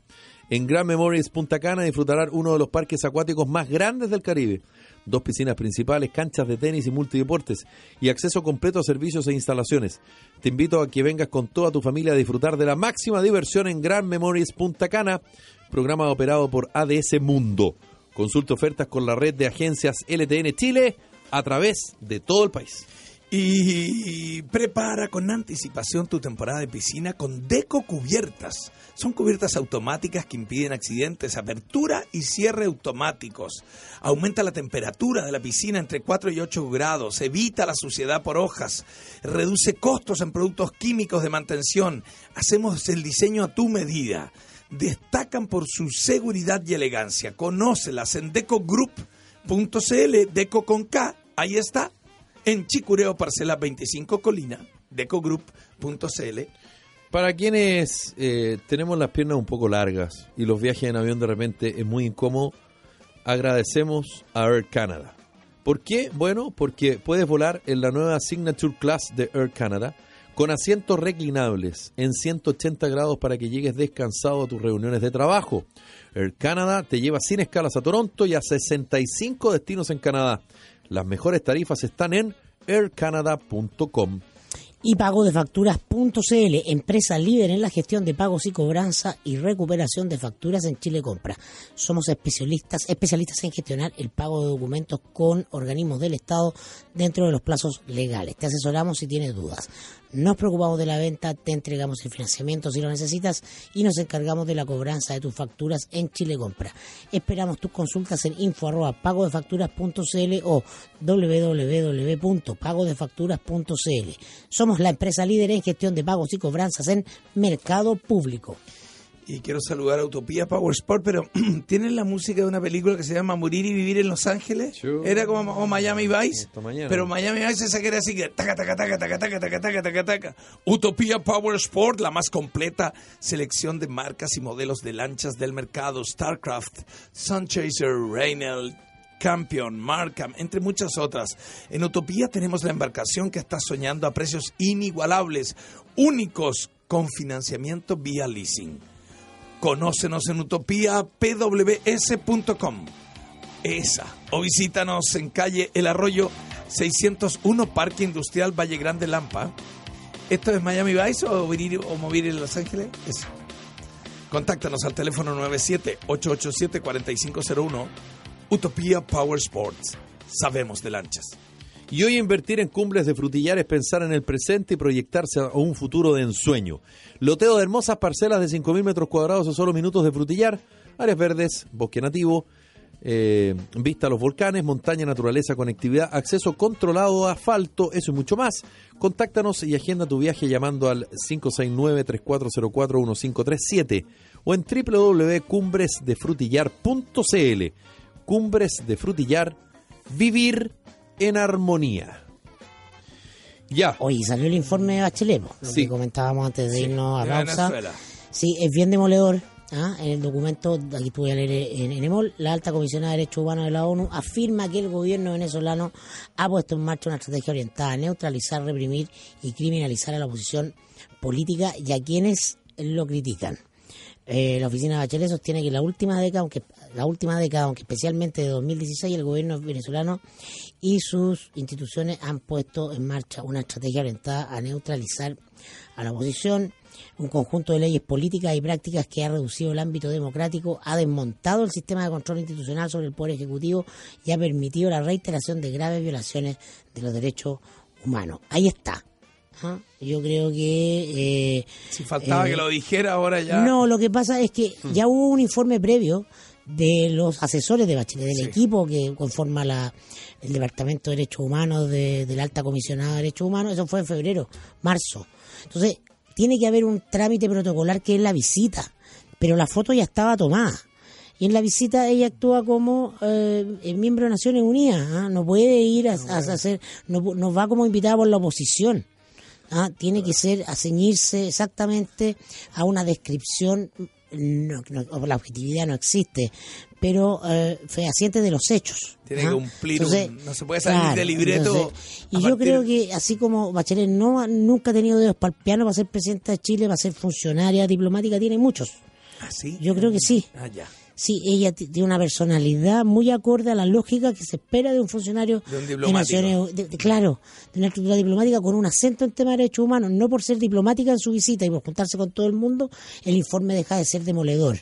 En Gran Memories Punta Cana disfrutarán uno de los parques acuáticos más grandes del Caribe, dos piscinas principales, canchas de tenis y multideportes y acceso completo a servicios e instalaciones. Te invito a que vengas con toda tu familia a disfrutar de la máxima diversión en Gran Memories Punta Cana, programa operado por ADS Mundo. Consulta ofertas con la red de agencias LTN Chile a través de todo el país. Y prepara con anticipación tu temporada de piscina con Deco Cubiertas. Son cubiertas automáticas que impiden accidentes, apertura y cierre automáticos. Aumenta la temperatura de la piscina entre 4 y 8 grados, evita la suciedad por hojas, reduce costos en productos químicos de mantención. Hacemos el diseño a tu medida. Destacan por su seguridad y elegancia. Conócelas en decogroup.cl, Deco con K, ahí está en Chicureo Parcela 25 Colina, decogroup.cl. Para quienes eh, tenemos las piernas un poco largas y los viajes en avión de repente es muy incómodo, agradecemos a Air Canada. ¿Por qué? Bueno, porque puedes volar en la nueva Signature Class de Air Canada con asientos reclinables en 180 grados para que llegues descansado a tus reuniones de trabajo. Air Canada te lleva sin escalas a Toronto y a 65 destinos en Canadá. Las mejores tarifas están en aircanada.com. y pagodefacturas.cl, empresa líder en la gestión de pagos y cobranza y recuperación de facturas en Chile Compra. Somos especialistas, especialistas en gestionar el pago de documentos con organismos del Estado dentro de los plazos legales. Te asesoramos si tienes dudas. Nos preocupamos de la venta, te entregamos el financiamiento si lo necesitas y nos encargamos de la cobranza de tus facturas en Chile Compra. Esperamos tus consultas en info arroba pagodefacturas.cl o www.pagodefacturas.cl. Somos la empresa líder en gestión de pagos y cobranzas en mercado público. Y quiero saludar a Utopía Power Sport, pero [clears throat] ¿tienen la música de una película que se llama Morir y Vivir en Los Ángeles? Sure. Era como o Miami Vice. Pero Miami Vice esa que era así que taca, taca, taca, taca, taca, taca, taca, taca, taca. Utopía Power Sport, la más completa selección de marcas y modelos de lanchas del mercado. Starcraft, Sunchaser, Reynolds, Campion, Markham, entre muchas otras. En Utopía tenemos la embarcación que está soñando a precios inigualables, únicos, con financiamiento vía leasing. Conócenos en utopíapws.com. Esa. O visítanos en calle El Arroyo 601 Parque Industrial Valle Grande Lampa. ¿Esto es Miami Vice o Movir, o Movir en Los Ángeles? Eso. Contáctanos al teléfono 97-887-4501. Utopía Power Sports. Sabemos de lanchas. Y hoy invertir en cumbres de frutillar es pensar en el presente y proyectarse a un futuro de ensueño. Loteo de hermosas parcelas de 5.000 metros cuadrados a solo minutos de frutillar, áreas verdes, bosque nativo, eh, vista a los volcanes, montaña, naturaleza, conectividad, acceso controlado, asfalto, eso y mucho más. Contáctanos y agenda tu viaje llamando al 569-3404-1537 o en www.cumbresdefrutillar.cl. Cumbres de Frutillar, vivir en armonía. Ya. Oye, salió el informe de Bachelet, lo Sí. que comentábamos antes de irnos a pausa. Venezuela. Sí, es bien demoledor. ¿ah? En el documento, aquí voy a leer en, en EMOL, la alta comisionada de Derechos Humanos de la ONU afirma que el gobierno venezolano ha puesto en marcha una estrategia orientada a neutralizar, reprimir y criminalizar a la oposición política y a quienes lo critican. Eh, la oficina de Bachelet sostiene que la última década, aunque la última década, aunque especialmente de 2016, el gobierno venezolano y sus instituciones han puesto en marcha una estrategia orientada a neutralizar a la oposición, un conjunto de leyes políticas y prácticas que ha reducido el ámbito democrático, ha desmontado el sistema de control institucional sobre el Poder Ejecutivo y ha permitido la reiteración de graves violaciones de los derechos humanos. Ahí está. ¿Ah? Yo creo que... eh, Si faltaba eh, que lo dijera, ahora ya. no, lo que pasa es que ya hubo un informe previo de los asesores de Bachelet, del Sí. equipo que conforma la, el Departamento de Derechos Humanos de, de la Alta Comisionada de Derechos Humanos, eso fue en febrero, marzo. Entonces, tiene que haber un trámite protocolar que es la visita, pero la foto ya estaba tomada. Y en la visita ella actúa como eh, eh, miembro de Naciones Unidas, ¿ah? no puede ir a, a hacer, no, no va como invitada por la oposición. ¿Ah? tiene que ser a ceñirse exactamente a una descripción no, no, la objetividad no existe pero eh, fehaciente de los hechos Tiene ¿ah? que cumplir un- no se puede salir claro, del libreto entonces, a y yo partir- creo que así como Bachelet no nunca ha tenido dedos para el piano para ser presidenta de Chile para ser funcionaria diplomática tiene muchos ¿Ah, sí? yo creo que sí Ah, ya. Sí, ella tiene una personalidad muy acorde a la lógica que se espera de un funcionario De un de diplomático. Naciones de- de- claro, de una estructura diplomática con un acento en tema de derechos humanos, no por ser diplomática en su visita y por juntarse con todo el mundo, el informe deja de ser demoledor.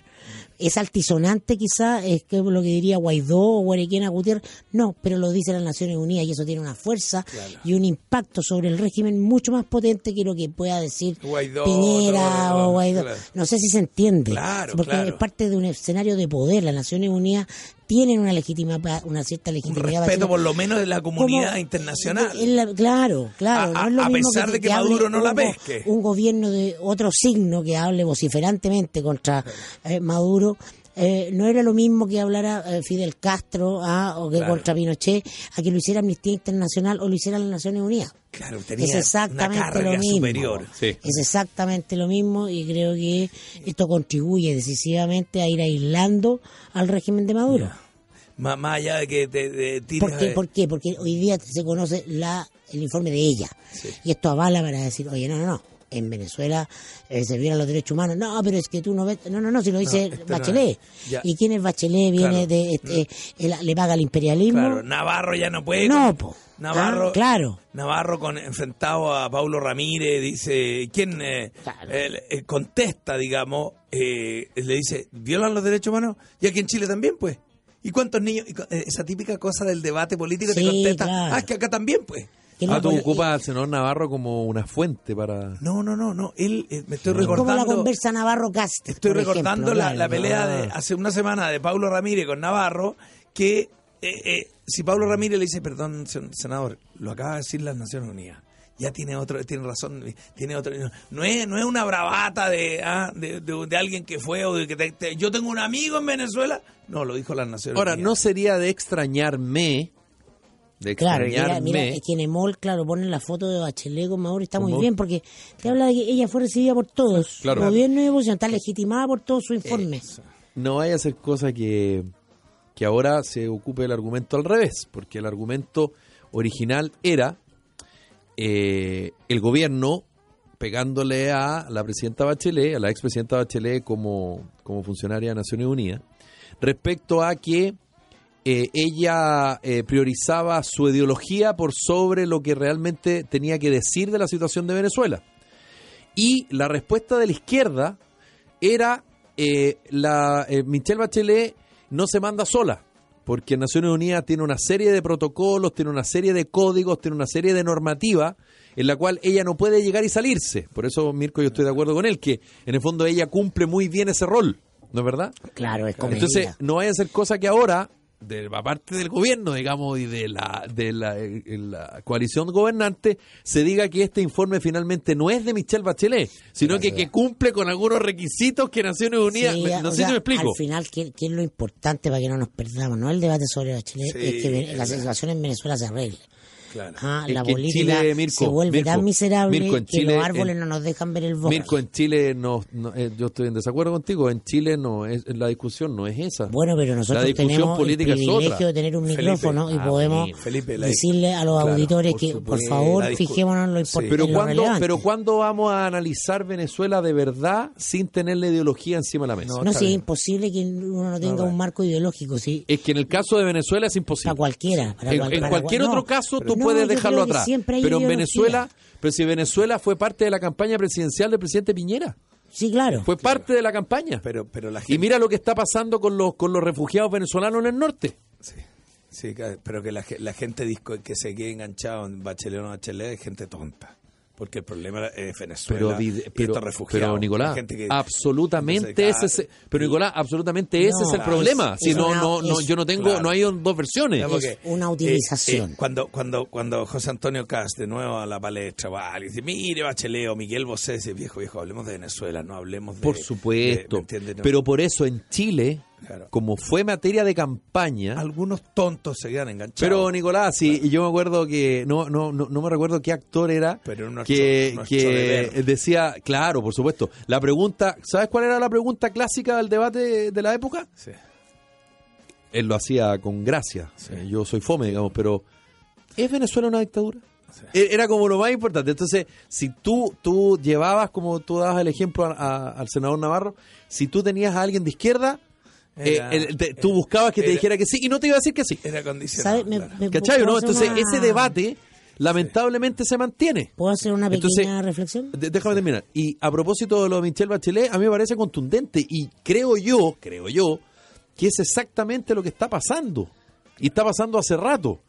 Es altisonante quizá, es que lo que diría Guaidó o Guarequena Gutiérrez, no, pero lo dice las Naciones Unidas y eso tiene una fuerza y un impacto sobre el régimen mucho más potente que lo que pueda decir Guaidó, Piñera no, no, no, o Guaidó. claro. No sé si se entiende. Claro, porque es parte de un escenario de poder. Las Naciones Unidas tienen una legitima, una cierta Un legitimidad. respeto para- por lo menos de la comunidad como- internacional. la- claro, claro. A- no es lo a mismo pesar de que Maduro no la un pesque. Un gobierno de otro signo que hable vociferantemente contra eh, Maduro. Eh, no era lo mismo que hablara eh, Fidel Castro ah, o que Claro. contra Pinochet, a que lo hiciera Amnistía Internacional o lo hiciera las Naciones Unidas. Claro, tenía es exactamente una carga lo mismo. superior. Sí. Es exactamente lo mismo y creo que esto contribuye decisivamente a ir aislando al régimen de Maduro. Más, más allá de que te, te tires ¿Por qué? de- ¿Por qué? Porque hoy día se conoce la, el informe de ella. Y esto avala para decir, oye, no, no, no. En Venezuela eh, se violan los derechos humanos. No, pero es que tú no ves. No, no, no, si lo dice esto no Bachelet. ¿Y quién es Bachelet? Viene Claro. de. este, él le paga el imperialismo. Claro, Navarro ya no puede. No, po. Navarro, Ah, claro. Navarro con, enfrentado a Paulo Ramírez dice, ¿quién eh, Claro. eh, contesta, digamos, eh, le dice, ¿violan los derechos humanos? Y aquí en Chile también, pues. ¿Y cuántos niños? y eh, esa típica cosa del debate político te Sí, contesta, claro. ah, es que acá también, pues. Ah, no, tú ocupas al senador Navarro como una fuente para... No, no, no, no. Él, eh, me estoy es como la recordando. conversa Navarro Cast. Estoy recordando ejemplo, la, claro, la ¿no? pelea de hace una semana de Paulo Ramírez con Navarro, que eh, eh, si Paulo Ramírez le dice, perdón, sen- senador, lo acaba de decir las Naciones Unidas. Ya tiene otro, tiene razón, tiene otro. No es, no es una bravata de, ah, de, de- de alguien que fue o de que te- te- yo tengo un amigo en Venezuela. No, lo dijo las Naciones Ahora, Unidas. no sería de extrañarme, de Claro, mira, extrañarme, mira, es que en Emol, claro, ponen la foto de Bachelet con Maduro y está muy bien, porque te habla de que ella fue recibida por todos, [laughs] Claro. gobierno y oposición, está legitimada por todo su informe. no vaya a ser cosa que, que ahora se ocupe el argumento al revés, porque el argumento original era eh, el gobierno pegándole a la presidenta Bachelet, a la expresidenta Bachelet como, como funcionaria de Naciones Unidas, respecto a que eh, ella eh, priorizaba su ideología por sobre lo que realmente tenía que decir de la situación de Venezuela. Y la respuesta de la izquierda era eh, la eh, Michelle Bachelet no se manda sola, porque Naciones Unidas tiene una serie de protocolos, tiene una serie de códigos, tiene una serie de normativa en la cual ella no puede llegar y salirse. Por eso, Mirko, yo estoy de acuerdo con él, que en el fondo ella cumple muy bien ese rol, ¿no es verdad? Claro, es como Entonces, no vaya a ser cosa que ahora, de la parte del gobierno, digamos, y de la, de la, eh, la coalición gobernante, se diga que este informe finalmente no es de Michelle Bachelet, sino que, que cumple con algunos requisitos que Naciones Unidas... Sí, no sé sea, si me explico. Al final, ¿qué, qué es lo importante para que no nos perdamos? No el debate sobre Bachelet, Sí, es que la situación en Venezuela se arregle. Claro. Ah, Es la que Chile, Mirko, se vuelve Mirko, tan miserable Mirko, en que Chile, los árboles en- no nos dejan ver el bosque. Mirko, en Chile, no, no, eh, yo estoy en desacuerdo contigo, en Chile no es la discusión no es esa. Bueno, pero nosotros La discusión tenemos política el es privilegio otra. de tener un Felipe, micrófono y ah, podemos Felipe, decirle a los claro, auditores por que, por favor, fijémonos en lo Sí. importante. Pero en lo ¿cuándo, relevante. pero ¿cuándo vamos a analizar Venezuela de verdad sin tener la ideología encima de la mesa? No, No, si es imposible que uno no tenga un marco ideológico, sí. Es que en el caso de Venezuela es imposible. Para cualquiera. para en, cual- en para cualquier cual- otro no, caso tú no, puedes dejarlo atrás. siempre hay Pero en. Venezuela, pero si Venezuela fue parte de la campaña presidencial del presidente Piñera, Sí, claro. fue parte de la campaña. Pero, pero la gente... y mira lo que está pasando con los con los refugiados venezolanos en el norte. Sí, sí, pero que la, ge- la gente disco que se quede enganchado en Bachelet o no Bachelet es gente tonta. Porque el problema es Venezuela Pero, y Nicolás, La gente que- absolutamente ese es, pero Nicolás, absolutamente ese No, es el problema. es Si no, una- no, no, es- yo no tengo, claro. no hay dos versiones. Es una utilización. eh, cuando, cuando, cuando José Antonio Cast de nuevo a la palestra va y dice, mire Bachelet o Miguel Bosé, dice, viejo, viejo, hablemos de Venezuela, no hablemos de... Por de- supuesto. ¿me entiendes? No. pero por eso en Chile, Claro. como fue materia de campaña, Algunos tontos se quedan enganchados. Pero Nicolás, sí, y yo me acuerdo que no, no, no, no me recuerdo qué actor era Pero nuestro- que, nuestro que decía, claro, por supuesto. La pregunta, ¿sabes cuál era la pregunta clásica del debate de la época? Sí. Él lo hacía con gracia. Eh, Yo soy fome, digamos, pero ¿es Venezuela una dictadura? E- Era como lo más importante. Entonces, si tú, tú llevabas, como tú dabas el ejemplo a- a- al senador Navarro, si tú tenías a alguien de izquierda, eh, Era- el- te- tú buscabas que te era- dijera que sí y no te iba a decir que sí. Era condicionado. Me- claro. me- ¿Cachai o ¿puedo no? Entonces, una- ese debate lamentablemente se mantiene. ¿Puedo hacer una pequeña Entonces, reflexión? De- déjame terminar. Y a propósito de lo de Michelle Bachelet, a mí me parece contundente y creo yo, creo yo, que es exactamente lo que está pasando. Y está pasando hace rato.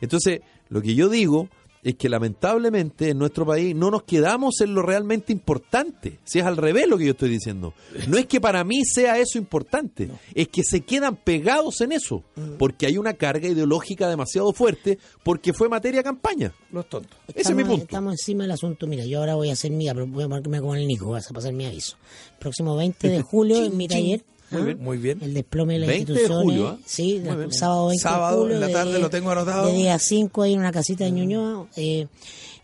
Entonces, lo que yo digo es que lamentablemente en nuestro país no nos quedamos en lo realmente importante. Si es al revés lo que yo estoy diciendo. No es que para mí sea eso importante, es que se quedan pegados en eso, porque hay una carga ideológica demasiado fuerte, porque fue materia campaña. Los tontos. Ese es mi Estamos- punto. Estamos encima del asunto. Mira, yo ahora voy a hacer mía, pero voy a marcarme con el Nico, vas a pasar mi aviso. Próximo 20 de [laughs] julio en mi taller. Muy ¿ah? bien, muy bien. El desplome de las 20 de instituciones. julio, ¿ah? Sí, el sábado 20 Sábado, de julio. en la de tarde, diez- lo tengo anotado. De día 5 ahí en una casita de Ñuñoa. eh,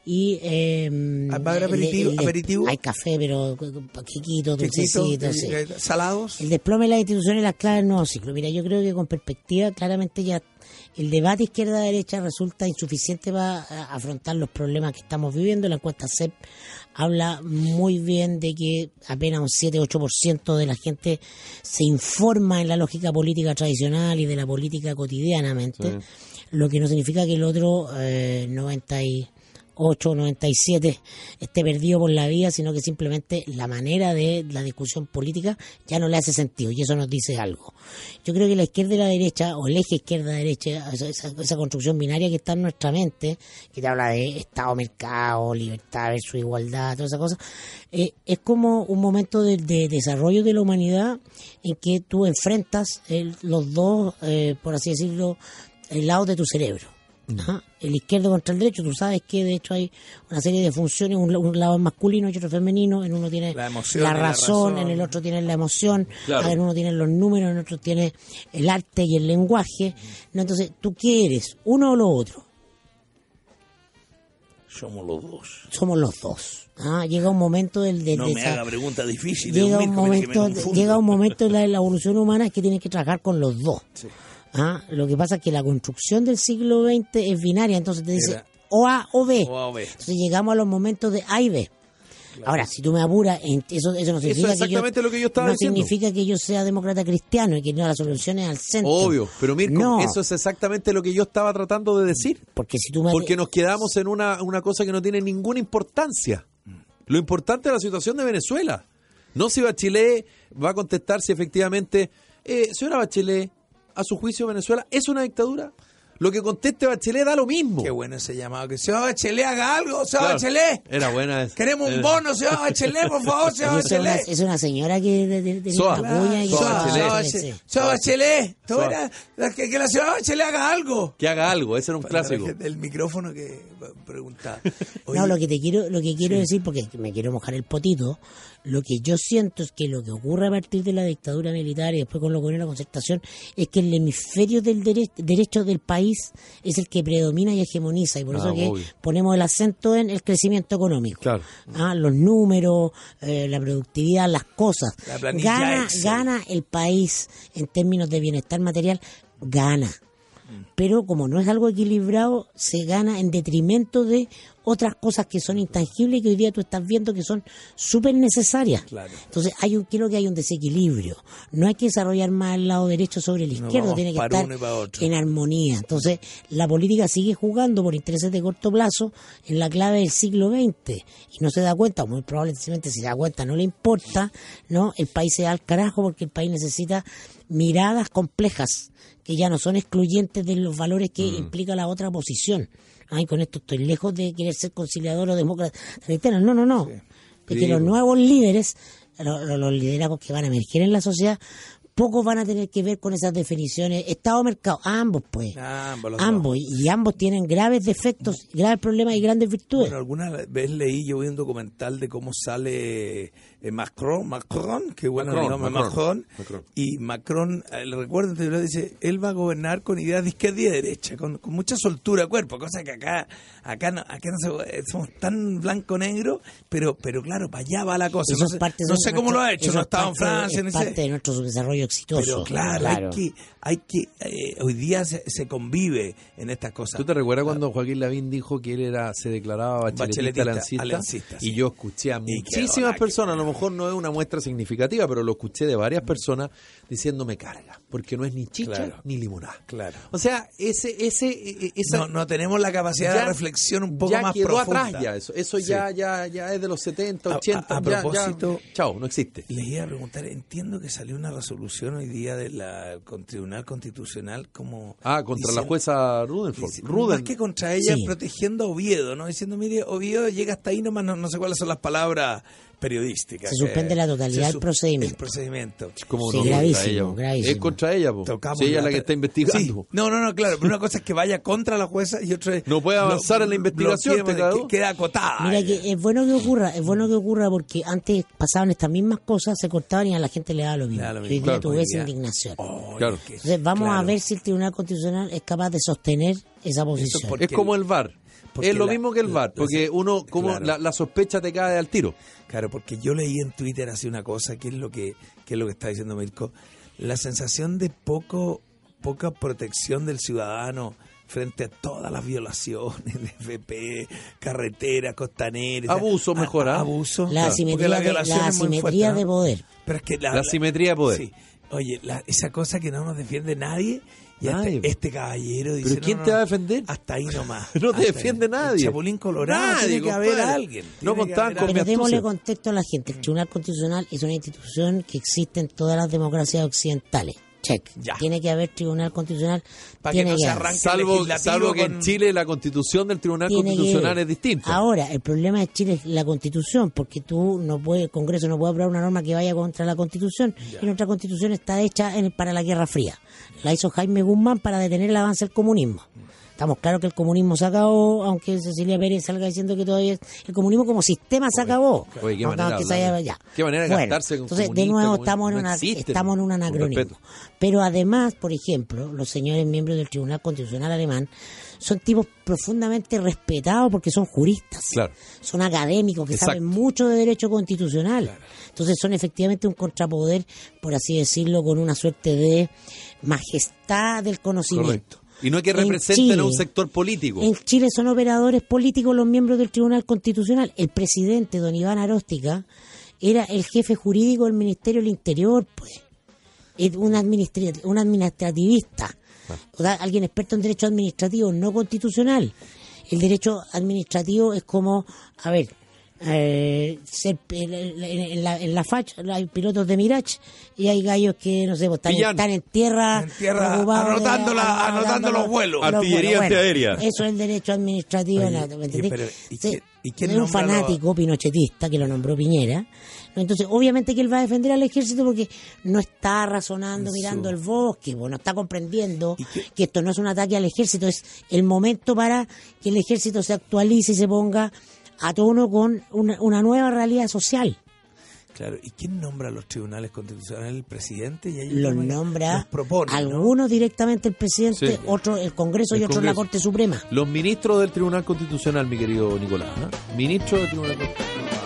y eh, ¿Va a haber el- aperitivo- el de- aperitivo? Hay café, pero chiquito, dulcecito, eh, sí. eh, salados. El desplome de las instituciones y las claves del nuevo ciclo. Mira, yo creo que con perspectiva, claramente ya el debate izquierda-derecha resulta insuficiente para eh, afrontar los problemas que estamos viviendo. La encuesta CEP habla muy bien de que apenas un 7-8% de la gente se informa en la lógica política tradicional y de la política cotidianamente, lo que no significa que el otro eh, 90 y 8 o 97 esté perdido por la vía, sino que simplemente la manera de la discusión política ya no le hace sentido y eso nos dice algo. Yo creo que la izquierda y la derecha, o el eje izquierda-derecha, esa, esa- esa construcción binaria que está en nuestra mente, que te habla de Estado-mercado, libertad versus igualdad, todas esas cosas, eh, es como un momento de, de desarrollo de la humanidad en que tú enfrentas el- los dos, eh, por así decirlo, lados de tu cerebro. Ajá. El izquierdo contra el derecho, tú sabes que de hecho hay una serie de funciones, un, un lado es masculino y otro femenino, en uno tiene La emoción la razón, en el otro tiene la emoción, Claro. en uno tiene los números, en otro tiene el arte y el lenguaje. No, entonces, ¿tú qué eres? ¿Uno o lo otro? Somos los dos. Somos los dos. Ah, llega un momento del de, No de me esa- haga preguntas difíciles. llega un momento llega un momento en la, la [laughs] evolución humana que tiene que trabajar con los dos Ah, Lo que pasa es que la construcción del siglo XX es binaria, entonces te dice o A o B. O A o B. Entonces llegamos a los momentos de A y B. Ahora, si tú me apuras, eso, eso no significa es exactamente que yo, lo que yo estaba no diciendo. significa que yo sea demócrata cristiano y que no la solución es al centro. Obvio, pero Mirko, No, eso es exactamente lo que yo estaba tratando de decir. porque si tú me Porque nos quedamos en una, una cosa que no tiene ninguna importancia. Lo importante es la situación de Venezuela. No si Bachelet va a contestar si efectivamente, eh, señora Bachelet, a su juicio Venezuela es una dictadura. Lo que conteste Bachelet da lo mismo. Qué bueno ese llamado. Que señor Bachelet haga algo, señor Claro. Bachelet. Era buena esa. Queremos un bono, señor Bachelet, por favor, [laughs] es, una, Bachelet. es una señora que de, de, de Soa. y Soa Soa, Bachelet. Sí, Bachelet, Bachelet, Soa. que, que la señora Bachelet haga algo. Que haga algo, ese era un clásico. El micrófono que preguntaba. [laughs] No, lo que te quiero, lo que quiero decir, porque me quiero mojar el potito, lo que yo siento es que lo que ocurre a partir de la dictadura militar y después con lo que viene la concertación es que el hemisferio del dere- derecho del país es el que predomina y hegemoniza y por Ah, eso que obvio. ponemos el acento en el crecimiento económico. Claro. Ah, los números, eh, la productividad, las cosas. La Gana, Excel. gana el país en términos de bienestar material, gana pero como no es algo equilibrado, se gana en detrimento de otras cosas que son intangibles y que hoy día tú estás viendo que son súper necesarias. Claro. Entonces, hay un, creo que hay un desequilibrio. No hay que desarrollar más el lado derecho sobre el izquierdo, tiene que estar en armonía. Entonces, la política sigue jugando por intereses de corto plazo en la clave del siglo XX y no se da cuenta, o muy probablemente si se da cuenta no le importa, ¿no? El país se da al carajo porque el país necesita miradas complejas que ya no son excluyentes de los valores que Mm. implica la otra posición. Ay, con esto estoy lejos de querer ser conciliador o demócrata. No, no, no. Es que los nuevos líderes, lo- lo- los liderazgos que van a emerger en la sociedad, pocos van a tener que ver con esas definiciones. Estado-mercado, ambos pues. Ambos, los ambos. Y ambos tienen graves defectos, graves problemas y grandes virtudes. Bueno, alguna vez leí, yo vi un documental de cómo sale eh, Macron, Macron, que bueno Macron, el nombre Macron, Macron, Macron. y Macron, eh, le recuerdo anterior, dice, él va a gobernar con ideas de izquierda y de derecha, con, con mucha soltura de cuerpo, cosa que acá, acá no, acá no se- eh, somos tan blanco-negro, pero, pero claro, para allá va la cosa. Eso No sé, parte no de sé cómo nuestro- lo ha hecho, no es estaba en Francia, es parte sé. de nuestro desarrollo exitoso. Pero claro, hay que, hay que eh, hoy día se, se convive en estas cosas. ¿Tú te recuerdas cuando Joaquín Lavín dijo que él era se declaraba bacheletista, Bacheletista, alancista? alancista, sí. Y yo escuché a muchísimas personas, a lo mejor no es una muestra significativa, pero lo escuché de varias personas diciéndome carga, porque no es ni chicha Claro. ni limonada. Claro. O sea, ese, ese, e- esa, No, no tenemos la capacidad de reflexión un poco ya más quedó profunda. atrás ya eso. Eso Sí. ya, ya, ya es de los 70, A- 80. a- a ya- ya- propósito- chao, no existe. Les iba a preguntar, entiendo que salió una resolución hoy día del Tribunal Constitucional como... Ah, contra la jueza Rudenford. Ruden. Más que contra ella, Sí. protegiendo a Oviedo, ¿no? Diciendo, mire, Oviedo llega hasta ahí nomás, no, no sé cuáles son las palabras periodísticas. Se suspende la totalidad del procedimiento. El procedimiento. Como Sí, no, contra gravísimo, ella, gravísimo. Es contra ella, po. Tocamos Si ella es la que está investigando. Sí. No, no, no, claro, pero una cosa es que vaya contra la jueza y otra es... No puede avanzar en la investigación, que- Queda acotada. Mira ella. que es bueno que ocurra, es bueno que ocurra porque antes pasaban estas mismas cosas, se cortaban y a la gente le daba lo mismo. Le da lo mismo. Claro, tú ves indignación. Oye, Claro. que- Entonces vamos a ver si el Tribunal Constitucional es capaz de sostener esa posición. Es como el VAR. Porque Es lo la- mismo que el VAR, la- porque uno, como claro. la, la sospecha te cae al tiro. Claro, porque yo leí en Twitter así una cosa, que es lo que, que es lo que está diciendo Mirko, la sensación de poco, poca protección del ciudadano frente a todas las violaciones de FP, carreteras, costaneras. Abuso, mejor, ¿ah? Abuso. La Claro, asimetría, porque la de, la de poder. Pero es que La asimetría de poder. Sí. Oye, la- esa cosa que no nos defiende nadie, y Nadie. este, este caballero dice... ¿Pero quién no, te no, va a defender? Hasta ahí nomás. [laughs] No te ahí. defiende nadie. El Chapulín Colorado, Nadie, tiene que haber alguien. No contaban con. Pero démosle contexto a la gente. El Tribunal Constitucional es una institución que existe en todas las democracias occidentales. Check. Ya. Tiene que haber Tribunal Constitucional. Pa' que no se arranque Salvo, salvo que en Chile la constitución del Tribunal Tiene Constitucional es distinta. Ahora, el problema de Chile es la constitución, porque tú no puedes, el Congreso no puede aprobar una norma que vaya contra la constitución, y nuestra constitución está hecha en- para la Guerra Fría. La hizo Jaime Guzmán para detener el avance del comunismo. Estamos claros que el comunismo se acabó, aunque Cecilia Pérez salga diciendo que todavía es- el comunismo como sistema se acabó. Oye, qué No, manera no, que de se haya- hablar. ya. Qué manera de Bueno, gastarse con Entonces, de nuevo, estamos en, una, estamos en un anacronismo. Pero además, por ejemplo, los señores miembros del Tribunal Constitucional Alemán son tipos profundamente respetados porque son juristas, Claro. son académicos que Exacto. saben mucho de derecho constitucional. Entonces son efectivamente un contrapoder, por así decirlo, con una suerte de majestad del conocimiento. Correcto. Y no es que En representen a un sector político. En Chile son operadores políticos los miembros del Tribunal Constitucional. El presidente, don Iván Aróstica, era el jefe jurídico del Ministerio del Interior, pues. Es un, administra- un administrativista. O sea, alguien experto en derecho administrativo, no constitucional. El derecho administrativo es como, a ver, eh, ser, en, en la, en la FACH hay pilotos de Mirage y hay gallos que, no sé, pues, están, en tierra, En tierra, preocupados de- anotando la- anotando los vuelos. Artillería antiaérea. Eso es el derecho administrativo. Oye, ¿no? ¿me y- entendés? pero, ¿y Sí, quién- y quién es un fanático pinochetista que lo nombró Piñera. Entonces, obviamente que él va a defender al ejército porque no está razonando, mirando el bosque, pues, no está comprendiendo ¿Y qué- que esto no es un ataque al ejército, es el momento para que el ejército se actualice y se ponga a tono con una, una nueva realidad social. Claro, ¿y quién nombra a los tribunales constitucionales? ¿El presidente? Y ellos Los nombra los propone, ¿no? algunos directamente el presidente, Sí. otros el Congreso El y otros la. Corte Suprema. Los ministros del Tribunal Constitucional, mi querido Nicolás. ¿ah? Ministro del Tribunal Constitucional.